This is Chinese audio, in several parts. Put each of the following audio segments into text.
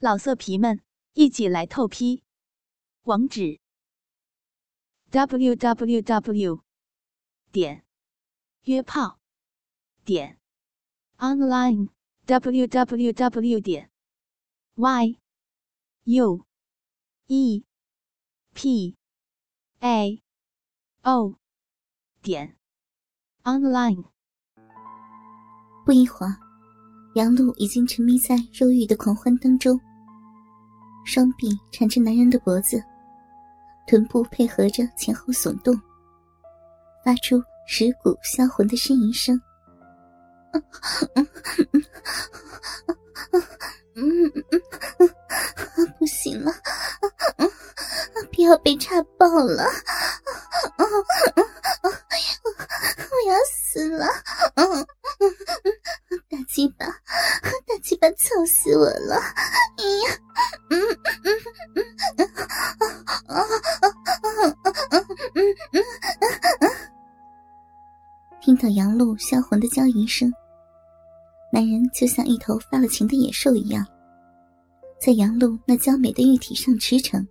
老色皮们，一起来透批！网址：w w w 点约炮点 online w w w 点 y u e p a o 点 online。不一会儿，杨璐已经沉迷在肉欲的狂欢当中。双臂缠着男人的脖子，臀部配合着前后耸动，发出蚀骨销魂的呻吟声。不行了，不要被插爆了！我要死了！大鸡巴，大鸡巴，操死我了！杨露销魂的娇吟声，男人就像一头发了情的野兽一样，在杨露那娇美的玉体上驰骋。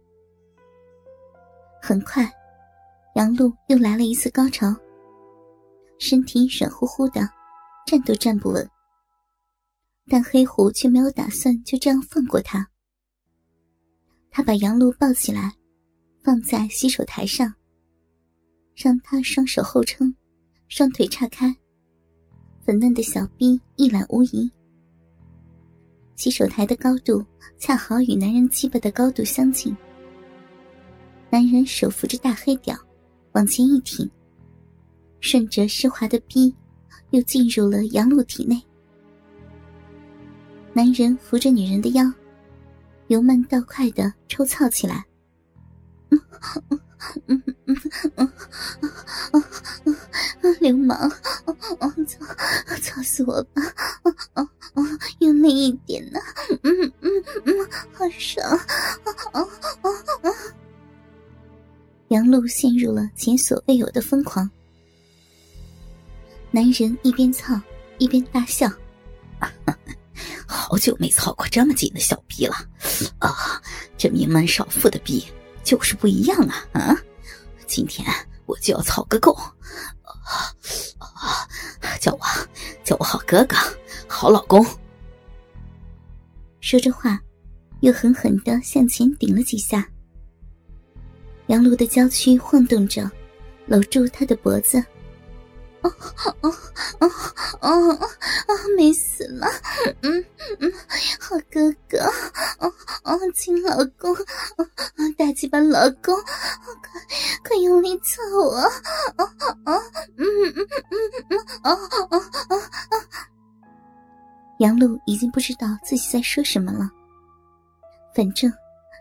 很快，杨露又来了一次高潮，身体软乎乎的，站都站不稳。但黑狐却没有打算就这样放过他。他把杨露抱起来，放在洗手台上，让他双手后撑，双腿岔开，粉嫩的小臂一览无遗。洗手台的高度恰好与男人鸡巴的高度相近。男人手扶着大黑屌，往前一挺，顺着湿滑的逼，又进入了杨露体内。男人扶着女人的腰。由慢到快的抽操起来，流氓，操，操死我吧！用力一点呢，嗯嗯嗯，好爽！杨璐陷入了前所未有的疯狂，男人一边操一边大笑。好久没操过这么紧的小逼了，啊，这名门少妇的逼就是不一样啊！啊，今天我就要操个够，叫我叫我好哥哥，好老公。说着话，又狠狠的向前顶了几下。杨璐的娇躯晃动着，搂住他的脖子。哦哦哦哦哦！美死了，嗯嗯，好哥哥，哦哦，亲老公，大鸡巴老公，快快用力操我，哦哦，嗯嗯，哦哦哦哦！杨璐已经不知道自己在说什么了，反正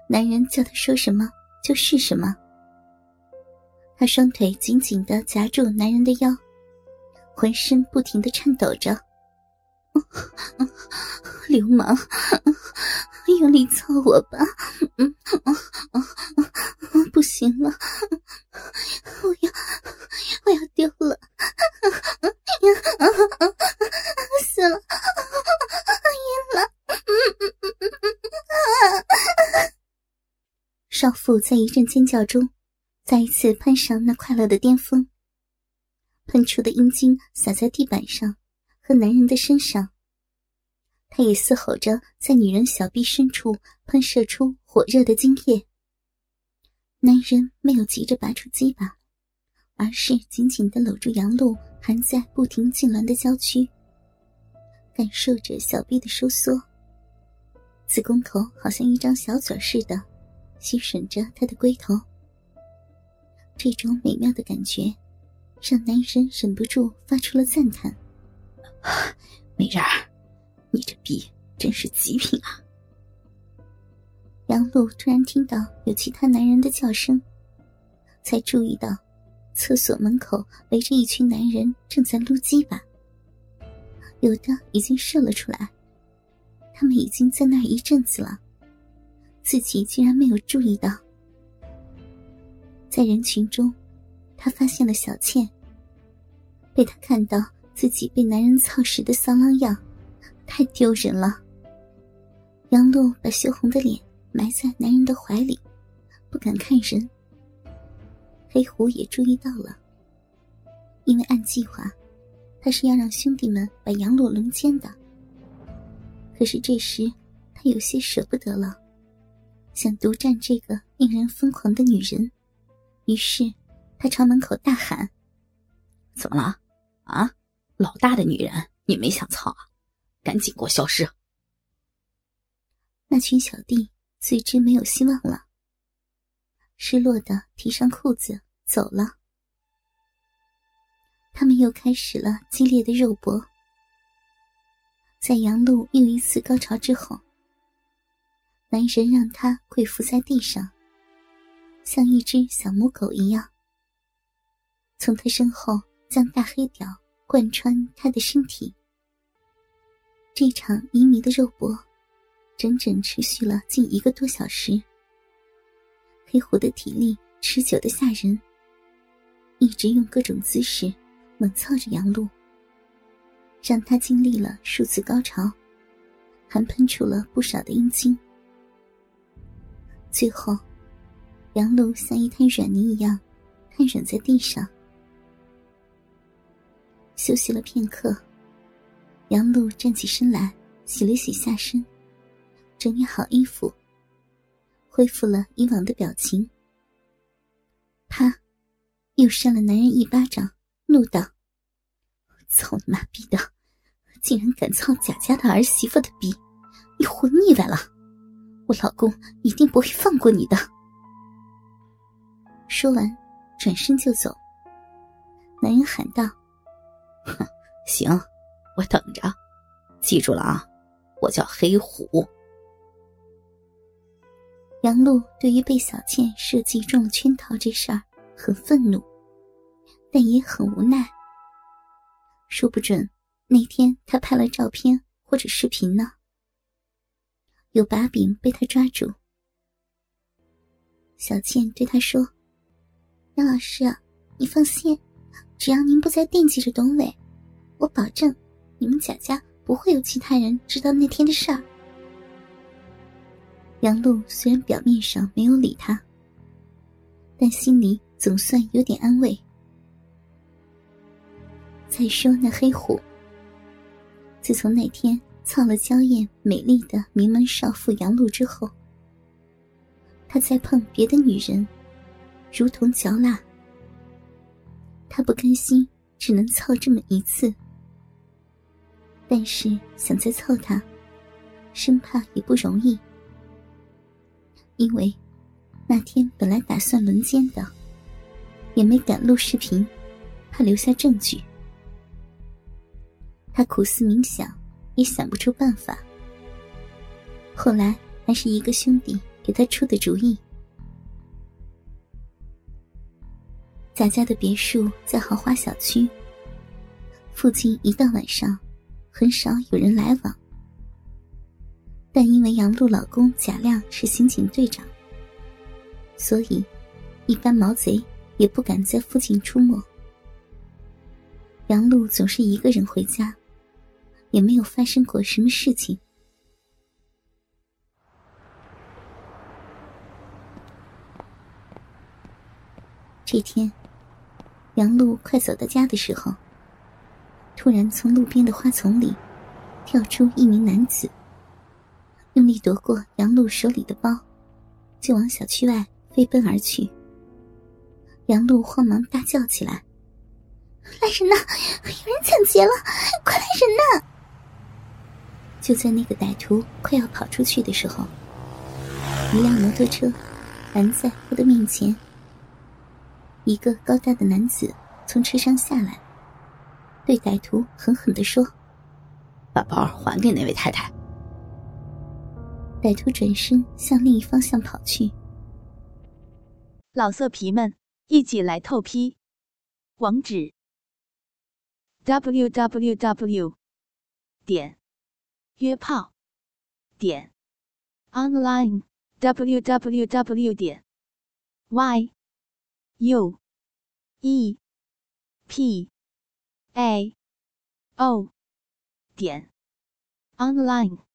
男人叫他说什么就是什么。他双腿紧紧的夹住男人的腰。浑身不停的颤抖着，流氓，用力操我吧！嗯不行了，我要我要丢了，死了，晕了！少妇在一阵尖叫中，再一次攀上那快乐的巅峰。喷出的阴茎洒在地板上和男人的身上，他也嘶吼着在女人小臂深处喷射出火热的精液。男人没有急着拔出鸡巴，而是紧紧的搂住杨璐含在不停痉挛的娇躯，感受着小臂的收缩。子宫口好像一张小嘴似的，吸吮着他的龟头。这种美妙的感觉。让男人忍不住发出了赞叹：“美人儿，你这逼真是极品啊！”杨璐突然听到有其他男人的叫声，才注意到厕所门口围着一群男人正在撸鸡巴，有的已经射了出来。他们已经在那一阵子了，自己竟然没有注意到。在人群中，他发现了小倩。被他看到自己被男人操时的骚浪样，太丢人了。杨璐把羞红的脸埋在男人的怀里，不敢看人。黑虎也注意到了，因为按计划，他是要让兄弟们把杨璐轮奸的。可是这时，他有些舍不得了，想独占这个令人疯狂的女人。于是，他朝门口大喊：“怎么了？啊，老大的女人你没想操啊？赶紧给我消失！”那群小弟随之没有希望了，失落的提上裤子走了。他们又开始了激烈的肉搏。在杨璐又一次高潮之后，男人让她跪伏在地上。像一只小母狗一样，从他身后将大黑屌贯穿他的身体。这场迷迷的肉搏，整整持续了近一个多小时。黑虎的体力持久的吓人，一直用各种姿势猛操着杨璐，让他经历了数次高潮，还喷出了不少的阴茎。最后。杨璐像一滩软泥一样瘫软在地上，休息了片刻。杨璐站起身来，洗了洗下身，整理好衣服，恢复了以往的表情。啪，又扇了男人一巴掌，怒道：“操你妈逼的，竟然敢操贾家的儿媳妇的逼！你活腻歪了，我老公一定不会放过你的。”说完，转身就走。男人喊道：“哼，行，我等着。记住了啊，我叫黑虎。”杨璐对于被小倩设计中了圈套这事儿很愤怒，但也很无奈。说不准那天他拍了照片或者视频呢，有把柄被他抓住。小倩对他说。杨老师，你放心，只要您不再惦记着董伟，我保证你们贾家不会有其他人知道那天的事儿。杨璐虽然表面上没有理他，但心里总算有点安慰。再说那黑虎，自从那天操了娇艳美丽的名门少妇杨璐之后，他再碰别的女人。如同嚼蜡，他不甘心，只能操这么一次。但是想再凑他，生怕也不容易，因为那天本来打算轮奸的，也没敢录视频，怕留下证据。他苦思冥想，也想不出办法。后来还是一个兄弟给他出的主意。贾家的别墅在豪华小区，附近一到晚上，很少有人来往。但因为杨璐老公贾亮是刑警队长，所以一般毛贼也不敢在附近出没。杨璐总是一个人回家，也没有发生过什么事情。这天。杨璐快走到家的时候，突然从路边的花丛里跳出一名男子，用力夺过杨璐手里的包，就往小区外飞奔而去。杨璐慌忙大叫起来：“来人呐！有人抢劫了！快来人呐！”就在那个歹徒快要跑出去的时候，一辆摩托车拦在他的面前。一个高大的男子从车上下来，对歹徒狠狠地说：“把包还给那位太太。”歹徒转身向另一方向跑去。老色皮们，一起来透批！网址：w w w. 点约炮点 online w w w. 点 y。U E P A. O. 点。Online。